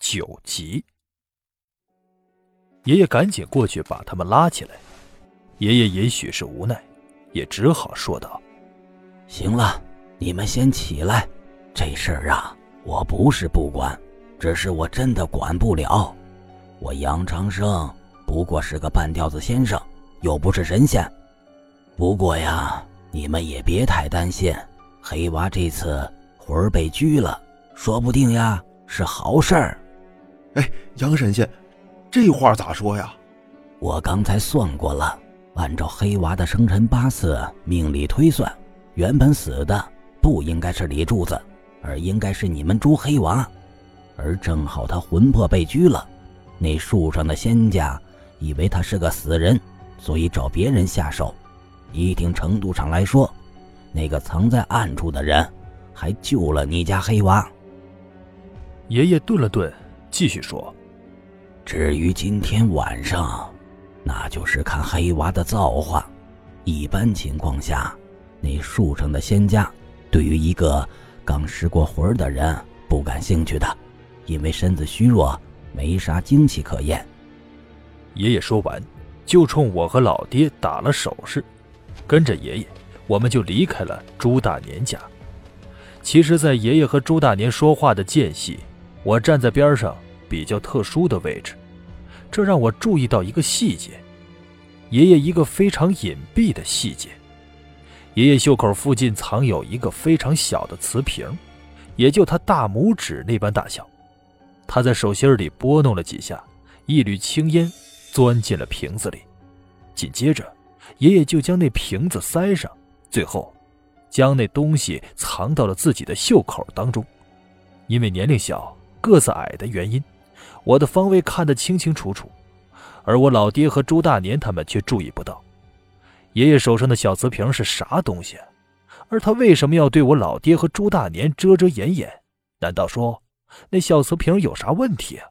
九级。爷爷赶紧过去把他们拉起来。爷爷也许是无奈，也只好说道：“行了，你们先起来。这事儿啊，我不是不管，只是我真的管不了。我杨长生不过是个半吊子先生，又不是神仙。不过呀，你们也别太担心，黑娃这次魂儿被拘了，说不定呀是好事儿。哎，杨神仙。”这话咋说呀？我刚才算过了，按照黑娃的生辰八字命理推算，原本死的不应该是李柱子，而应该是你们朱黑娃，而正好他魂魄被拘了，那树上的仙家以为他是个死人，所以找别人下手。一定程度上来说，那个藏在暗处的人还救了你家黑娃。爷爷顿了顿，继续说。至于今天晚上，那就是看黑娃的造化。一般情况下，那树上的仙家，对于一个刚失过魂的人不感兴趣的，因为身子虚弱，没啥精气可言。爷爷说完，就冲我和老爹打了手势，跟着爷爷，我们就离开了朱大年家。其实，在爷爷和朱大年说话的间隙，我站在边上。比较特殊的位置，这让我注意到一个细节，爷爷一个非常隐蔽的细节。爷爷袖口附近藏有一个非常小的瓷瓶，也就他大拇指那般大小。他在手心里拨弄了几下，一缕青烟钻进了瓶子里。紧接着，爷爷就将那瓶子塞上，最后将那东西藏到了自己的袖口当中。因为年龄小、个子矮的原因。我的方位看得清清楚楚，而我老爹和朱大年他们却注意不到。爷爷手上的小瓷瓶是啥东西？而他为什么要对我老爹和朱大年遮遮掩掩？难道说那小瓷瓶有啥问题啊？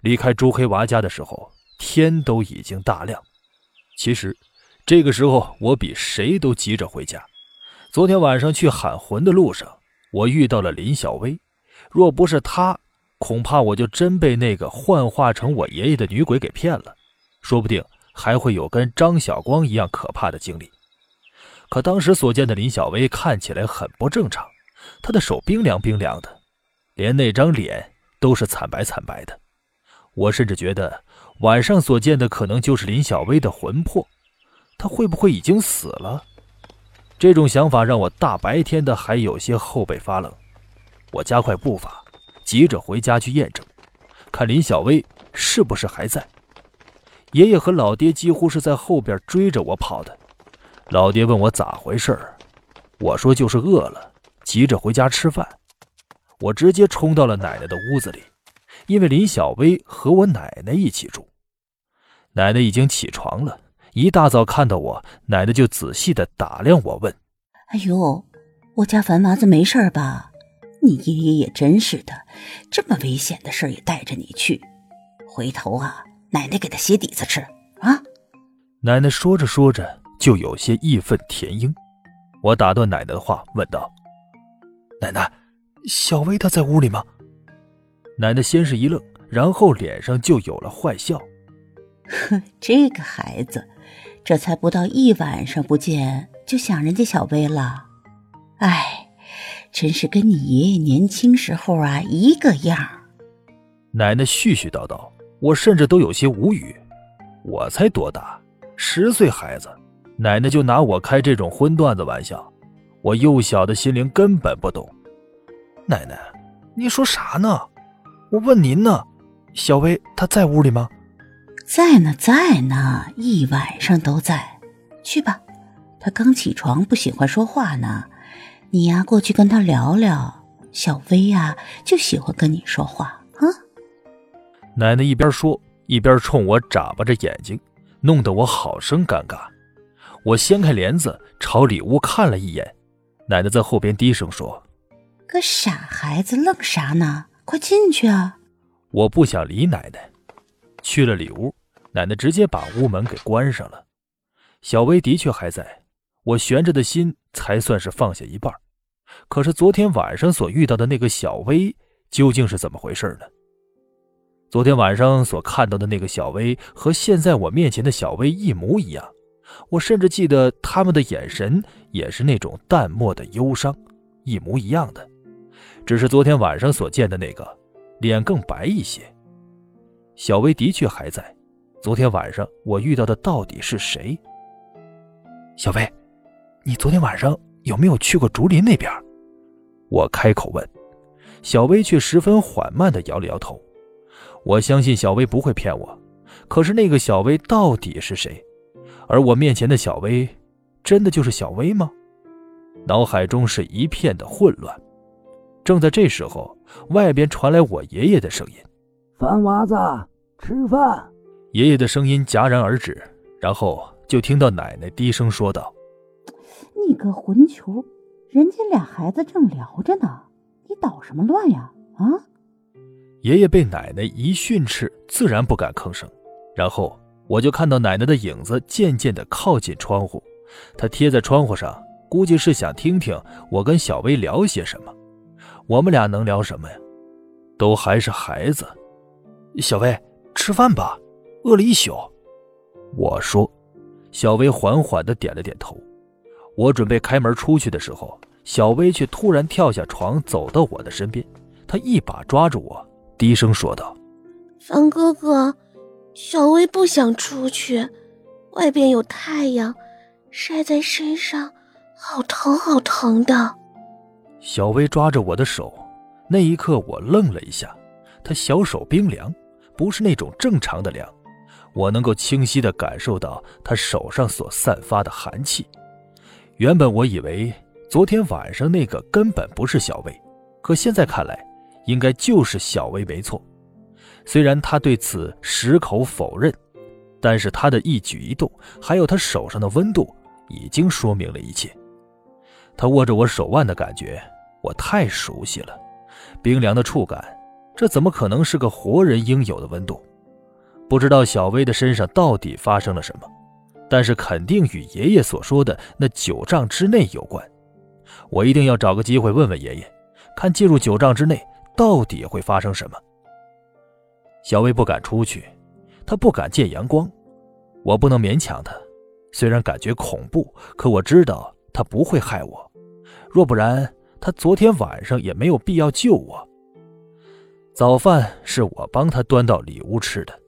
离开朱黑娃家的时候，天都已经大亮。其实，这个时候我比谁都急着回家。昨天晚上去喊魂的路上，我遇到了林小薇，若不是她。恐怕我就真被那个幻化成我爷爷的女鬼给骗了，说不定还会有跟张晓光一样可怕的经历。可当时所见的林小薇看起来很不正常，她的手冰凉冰凉的，连那张脸都是惨白惨白的。我甚至觉得晚上所见的可能就是林小薇的魂魄，她会不会已经死了？这种想法让我大白天的还有些后背发冷。我加快步伐。急着回家去验证，看林小薇是不是还在。爷爷和老爹几乎是在后边追着我跑的。老爹问我咋回事我说就是饿了，急着回家吃饭。我直接冲到了奶奶的屋子里，因为林小薇和我奶奶一起住。奶奶已经起床了，一大早看到我，奶奶就仔细的打量我，问：“哎呦，我家樊娃子没事吧？”你爷爷也真是的，这么危险的事也带着你去，回头啊，奶奶给他鞋底子吃啊！奶奶说着说着就有些义愤填膺。我打断奶奶的话，问道：“奶奶，小薇她在屋里吗？”奶奶先是一愣，然后脸上就有了坏笑：“哼，这个孩子，这才不到一晚上不见，就想人家小薇了，哎。”真是跟你爷爷年轻时候啊一个样奶奶絮絮叨叨，我甚至都有些无语。我才多大，十岁孩子，奶奶就拿我开这种荤段子玩笑，我幼小的心灵根本不懂。奶奶，您说啥呢？我问您呢，小薇她在屋里吗？在呢，在呢，一晚上都在。去吧，她刚起床，不喜欢说话呢。你呀，过去跟他聊聊。小薇呀，就喜欢跟你说话啊。奶奶一边说，一边冲我眨巴着眼睛，弄得我好生尴尬。我掀开帘子，朝里屋看了一眼。奶奶在后边低声说：“个傻孩子，愣啥呢？快进去啊！”我不想理奶奶，去了里屋，奶奶直接把屋门给关上了。小薇的确还在，我悬着的心才算是放下一半。可是昨天晚上所遇到的那个小薇究竟是怎么回事呢？昨天晚上所看到的那个小薇和现在我面前的小薇一模一样，我甚至记得他们的眼神也是那种淡漠的忧伤，一模一样的。只是昨天晚上所见的那个，脸更白一些。小薇的确还在。昨天晚上我遇到的到底是谁？小薇，你昨天晚上有没有去过竹林那边？我开口问。小薇却十分缓慢地摇了摇头。我相信小薇不会骗我，可是那个小薇到底是谁？而我面前的小薇，真的就是小薇吗？脑海中是一片的混乱。正在这时候，外边传来我爷爷的声音：“凡娃子，吃饭。”爷爷的声音戛然而止，然后就听到奶奶低声说道：“你个混球，人家俩孩子正聊着呢。”你捣什么乱呀？啊！爷爷被奶奶一训斥，自然不敢吭声。然后我就看到奶奶的影子渐渐的靠近窗户，她贴在窗户上，估计是想听听我跟小薇聊些什么。我们俩能聊什么呀？都还是孩子。小薇，吃饭吧，饿了一宿。我说。小薇缓缓的点了点头。我准备开门出去的时候。小薇却突然跳下床，走到我的身边，她一把抓住我，低声说道：“凡哥哥，小薇不想出去，外边有太阳，晒在身上好疼好疼的。”小薇抓着我的手，那一刻我愣了一下，她小手冰凉，不是那种正常的凉，我能够清晰地感受到她手上所散发的寒气。原本我以为。昨天晚上那个根本不是小薇，可现在看来，应该就是小薇没错。虽然他对此矢口否认，但是他的一举一动，还有他手上的温度，已经说明了一切。他握着我手腕的感觉，我太熟悉了，冰凉的触感，这怎么可能是个活人应有的温度？不知道小薇的身上到底发生了什么，但是肯定与爷爷所说的那九丈之内有关。我一定要找个机会问问爷爷，看进入九丈之内到底会发生什么。小薇不敢出去，她不敢见阳光，我不能勉强她。虽然感觉恐怖，可我知道她不会害我。若不然，她昨天晚上也没有必要救我。早饭是我帮她端到里屋吃的。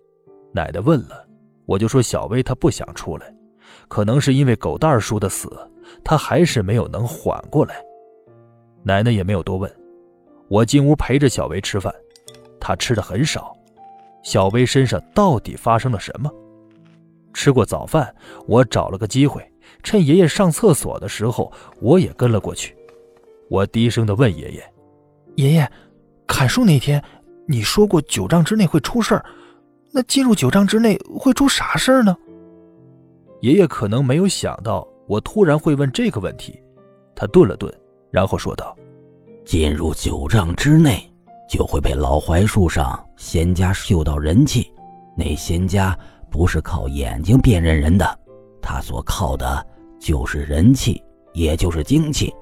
奶奶问了，我就说小薇她不想出来，可能是因为狗蛋叔的死。她还是没有能缓过来，奶奶也没有多问。我进屋陪着小薇吃饭，她吃的很少。小薇身上到底发生了什么？吃过早饭，我找了个机会，趁爷爷上厕所的时候，我也跟了过去。我低声的问爷爷：“爷爷，砍树那天，你说过九丈之内会出事儿，那进入九丈之内会出啥事儿呢？”爷爷可能没有想到。我突然会问这个问题，他顿了顿，然后说道：“进入九丈之内，就会被老槐树上仙家嗅到人气。那仙家不是靠眼睛辨认人的，他所靠的就是人气，也就是精气。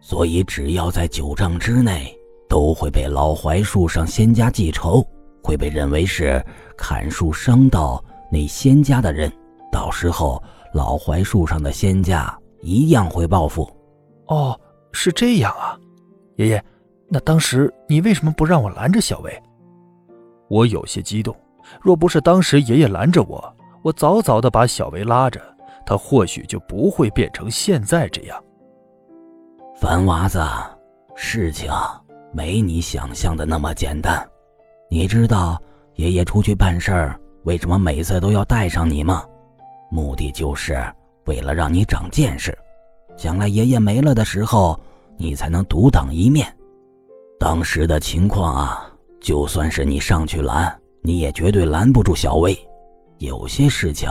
所以，只要在九丈之内，都会被老槐树上仙家记仇，会被认为是砍树伤到那仙家的人。到时候。”老槐树上的仙家一样会报复。哦，是这样啊，爷爷，那当时你为什么不让我拦着小薇？我有些激动，若不是当时爷爷拦着我，我早早的把小薇拉着，她或许就不会变成现在这样。凡娃子，事情没你想象的那么简单。你知道爷爷出去办事儿，为什么每次都要带上你吗？目的就是为了让你长见识，将来爷爷没了的时候，你才能独当一面。当时的情况啊，就算是你上去拦，你也绝对拦不住小薇。有些事情，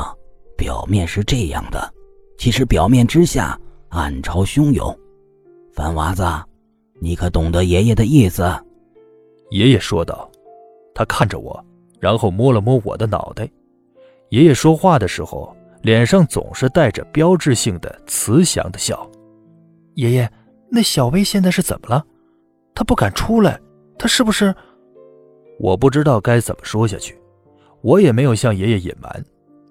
表面是这样的，其实表面之下暗潮汹涌。凡娃子，你可懂得爷爷的意思？爷爷说道。他看着我，然后摸了摸我的脑袋。爷爷说话的时候。脸上总是带着标志性的慈祥的笑。爷爷，那小薇现在是怎么了？她不敢出来，她是不是？我不知道该怎么说下去，我也没有向爷爷隐瞒，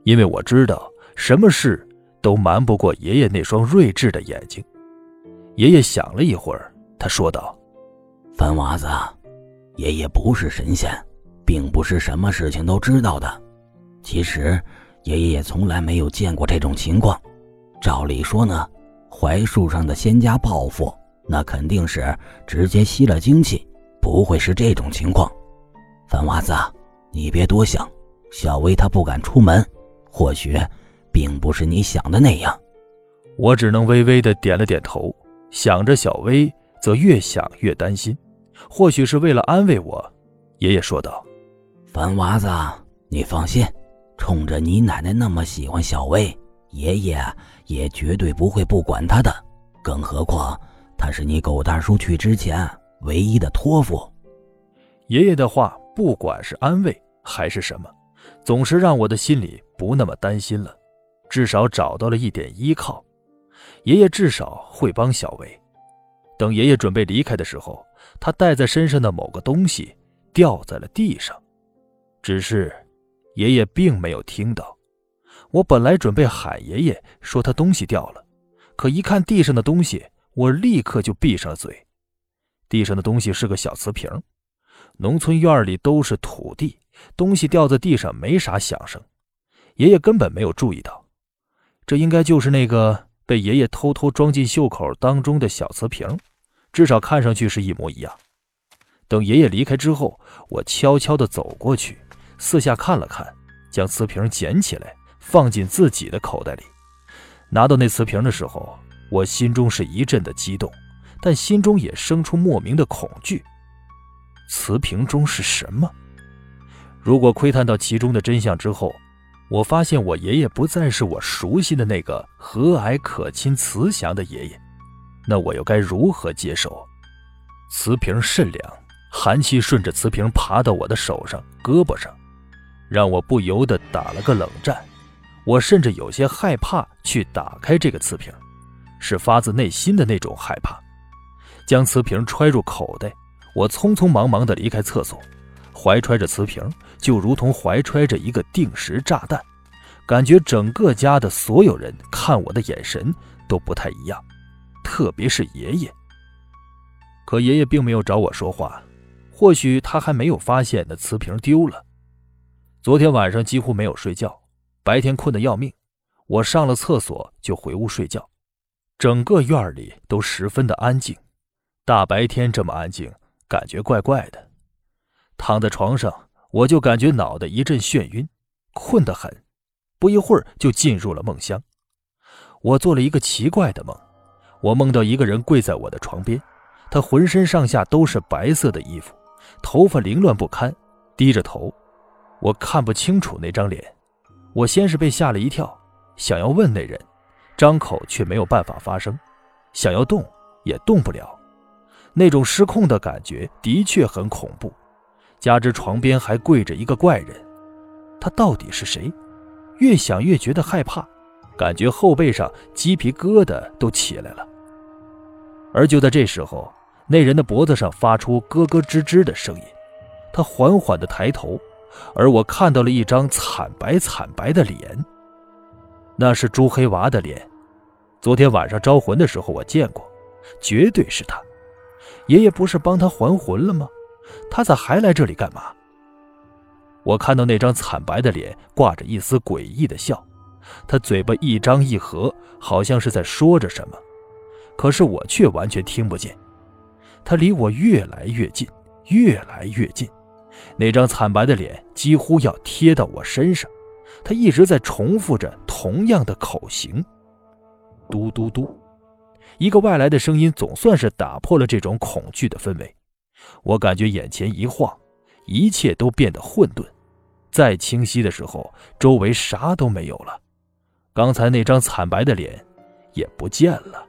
因为我知道什么事都瞒不过爷爷那双睿智的眼睛。爷爷想了一会儿，他说道：“凡娃子，爷爷不是神仙，并不是什么事情都知道的。其实，爷爷也从来没有见过这种情况。照理说呢，槐树上的仙家报复，那肯定是直接吸了精气，不会是这种情况。”番娃子，你别多想。小薇她不敢出门，或许并不是你想的那样。我只能微微的点了点头，想着小薇，则越想越担心。或许是为了安慰我，爷爷说道：“凡娃子，你放心，冲着你奶奶那么喜欢小薇，爷爷也绝对不会不管她的。更何况，她是你狗大叔去之前唯一的托付。”爷爷的话。不管是安慰还是什么，总是让我的心里不那么担心了，至少找到了一点依靠。爷爷至少会帮小薇。等爷爷准备离开的时候，他带在身上的某个东西掉在了地上，只是爷爷并没有听到。我本来准备喊爷爷说他东西掉了，可一看地上的东西，我立刻就闭上了嘴。地上的东西是个小瓷瓶。农村院里都是土地，东西掉在地上没啥响声，爷爷根本没有注意到。这应该就是那个被爷爷偷偷装进袖口当中的小瓷瓶，至少看上去是一模一样。等爷爷离开之后，我悄悄地走过去，四下看了看，将瓷瓶捡起来放进自己的口袋里。拿到那瓷瓶的时候，我心中是一阵的激动，但心中也生出莫名的恐惧。瓷瓶中是什么？如果窥探到其中的真相之后，我发现我爷爷不再是我熟悉的那个和蔼可亲、慈祥的爷爷，那我又该如何接受？瓷瓶甚凉，寒气顺着瓷瓶爬到我的手上、胳膊上，让我不由得打了个冷战。我甚至有些害怕去打开这个瓷瓶，是发自内心的那种害怕。将瓷瓶揣入口袋。我匆匆忙忙地离开厕所，怀揣着瓷瓶，就如同怀揣着一个定时炸弹，感觉整个家的所有人看我的眼神都不太一样，特别是爷爷。可爷爷并没有找我说话，或许他还没有发现那瓷瓶丢了。昨天晚上几乎没有睡觉，白天困得要命，我上了厕所就回屋睡觉，整个院里都十分的安静，大白天这么安静。感觉怪怪的，躺在床上，我就感觉脑袋一阵眩晕，困得很，不一会儿就进入了梦乡。我做了一个奇怪的梦，我梦到一个人跪在我的床边，他浑身上下都是白色的衣服，头发凌乱不堪，低着头，我看不清楚那张脸。我先是被吓了一跳，想要问那人，张口却没有办法发声，想要动也动不了。那种失控的感觉的确很恐怖，加之床边还跪着一个怪人，他到底是谁？越想越觉得害怕，感觉后背上鸡皮疙瘩都起来了。而就在这时候，那人的脖子上发出咯咯吱吱的声音，他缓缓地抬头，而我看到了一张惨白惨白的脸，那是朱黑娃的脸。昨天晚上招魂的时候我见过，绝对是他。爷爷不是帮他还魂了吗？他咋还来这里干嘛？我看到那张惨白的脸挂着一丝诡异的笑，他嘴巴一张一合，好像是在说着什么，可是我却完全听不见。他离我越来越近，越来越近，那张惨白的脸几乎要贴到我身上，他一直在重复着同样的口型：嘟嘟嘟。一个外来的声音总算是打破了这种恐惧的氛围，我感觉眼前一晃，一切都变得混沌。再清晰的时候，周围啥都没有了，刚才那张惨白的脸也不见了。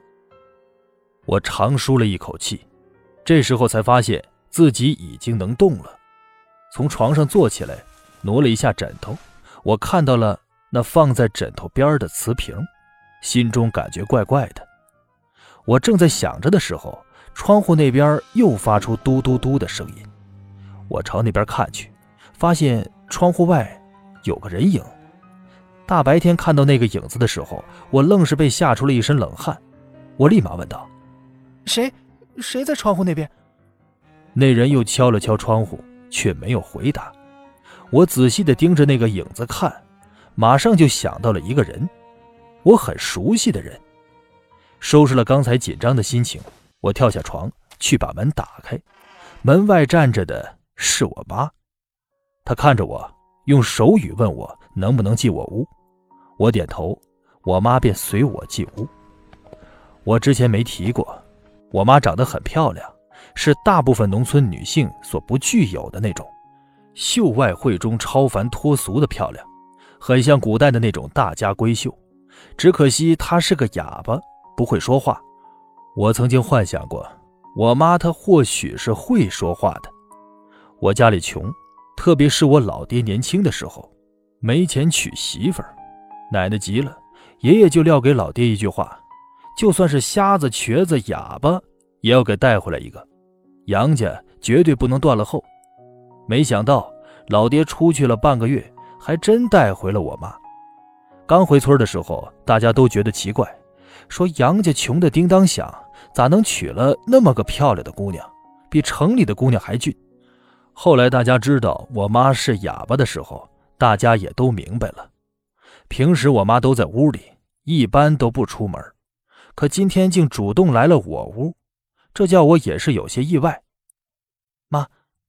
我长舒了一口气，这时候才发现自己已经能动了，从床上坐起来，挪了一下枕头，我看到了那放在枕头边的瓷瓶，心中感觉怪怪的。我正在想着的时候，窗户那边又发出嘟嘟嘟的声音。我朝那边看去，发现窗户外有个人影。大白天看到那个影子的时候，我愣是被吓出了一身冷汗。我立马问道：“谁？谁在窗户那边？”那人又敲了敲窗户，却没有回答。我仔细的盯着那个影子看，马上就想到了一个人，我很熟悉的人。收拾了刚才紧张的心情，我跳下床去把门打开。门外站着的是我妈，她看着我，用手语问我能不能进我屋。我点头，我妈便随我进屋。我之前没提过，我妈长得很漂亮，是大部分农村女性所不具有的那种。秀外慧中、超凡脱俗的漂亮，很像古代的那种大家闺秀。只可惜她是个哑巴，不会说话。我曾经幻想过，我妈她或许是会说话的。我家里穷，特别是我老爹年轻的时候，没钱娶媳妇儿，奶奶急了，爷爷就撂给老爹一句话：就算是瞎子、瘸子、哑巴，也要给带回来一个，杨家绝对不能断了后。没想到老爹出去了半个月，还真带回了我妈。刚回村的时候，大家都觉得奇怪，说杨家穷得叮当响，咋能娶了那么个漂亮的姑娘，比城里的姑娘还俊？后来大家知道我妈是哑巴的时候，大家也都明白了。平时我妈都在屋里，一般都不出门，可今天竟主动来了我屋，这叫我也是有些意外。妈，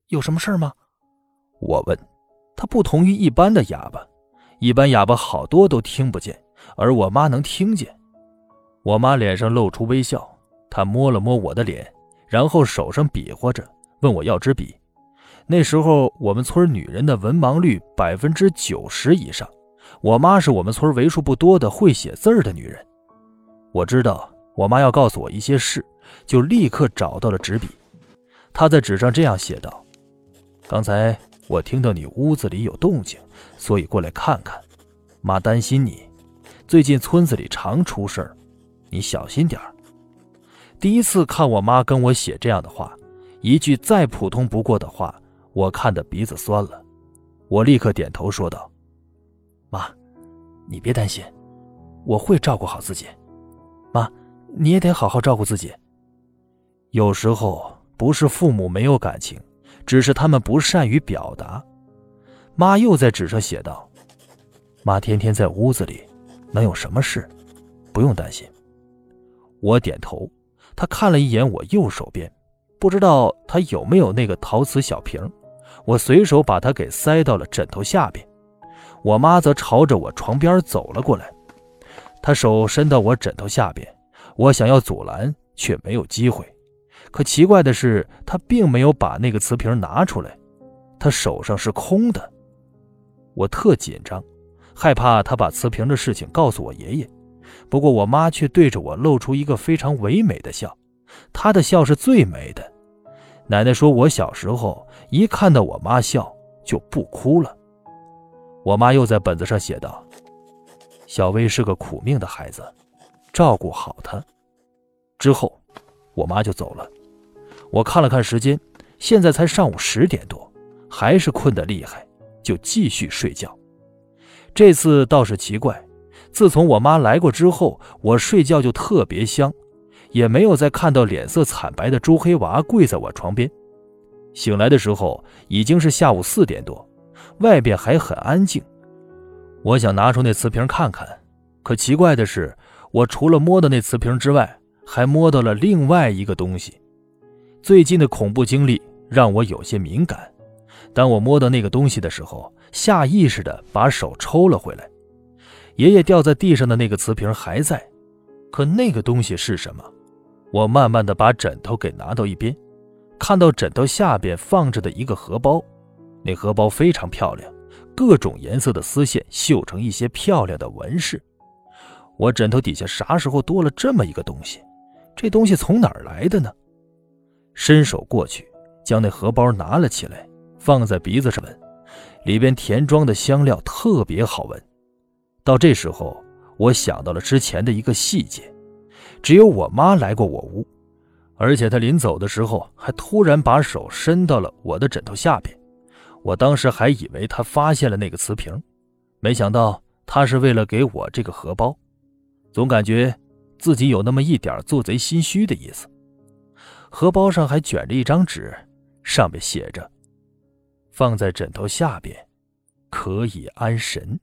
有什么事吗？我问，他不同于一般的哑巴，一般哑巴好多都听不见，而我妈能听见。我妈脸上露出微笑，她摸了摸我的脸，然后手上比划着，问我要支笔。那时候我们村女人的文盲率百分之九十以上，我妈是我们村为数不多的会写字的女人。我知道我妈要告诉我一些事，就立刻找到了纸笔。她在纸上这样写道：“刚才。”我听到你屋子里有动静，所以过来看看。妈担心你，最近村子里常出事儿，你小心点儿。第一次看我妈跟我写这样的话，一句再普通不过的话，我看得鼻子酸了。我立刻点头说道：“妈，你别担心，我会照顾好自己。妈，你也得好好照顾自己。有时候不是父母没有感情。”只是他们不善于表达。妈又在纸上写道：“妈天天在屋子里，能有什么事？不用担心。”我点头。他看了一眼我右手边，不知道他有没有那个陶瓷小瓶。我随手把它给塞到了枕头下边。我妈则朝着我床边走了过来，她手伸到我枕头下边，我想要阻拦，却没有机会。可奇怪的是，他并没有把那个瓷瓶拿出来，他手上是空的。我特紧张，害怕他把瓷瓶的事情告诉我爷爷。不过我妈却对着我露出一个非常唯美的笑，她的笑是最美的。奶奶说，我小时候一看到我妈笑就不哭了。我妈又在本子上写道：“小薇是个苦命的孩子，照顾好她。”之后，我妈就走了。我看了看时间，现在才上午十点多，还是困得厉害，就继续睡觉。这次倒是奇怪，自从我妈来过之后，我睡觉就特别香，也没有再看到脸色惨白的朱黑娃跪在我床边。醒来的时候已经是下午四点多，外边还很安静。我想拿出那瓷瓶看看，可奇怪的是，我除了摸到那瓷瓶之外，还摸到了另外一个东西。最近的恐怖经历让我有些敏感，当我摸到那个东西的时候，下意识的把手抽了回来。爷爷掉在地上的那个瓷瓶还在，可那个东西是什么？我慢慢的把枕头给拿到一边，看到枕头下边放着的一个荷包，那荷包非常漂亮，各种颜色的丝线绣成一些漂亮的纹饰。我枕头底下啥时候多了这么一个东西？这东西从哪儿来的呢？伸手过去，将那荷包拿了起来，放在鼻子上闻，里边填装的香料特别好闻。到这时候，我想到了之前的一个细节：只有我妈来过我屋，而且她临走的时候还突然把手伸到了我的枕头下边，我当时还以为她发现了那个瓷瓶，没想到她是为了给我这个荷包，总感觉自己有那么一点做贼心虚的意思。荷包上还卷着一张纸，上面写着：“放在枕头下边，可以安神。”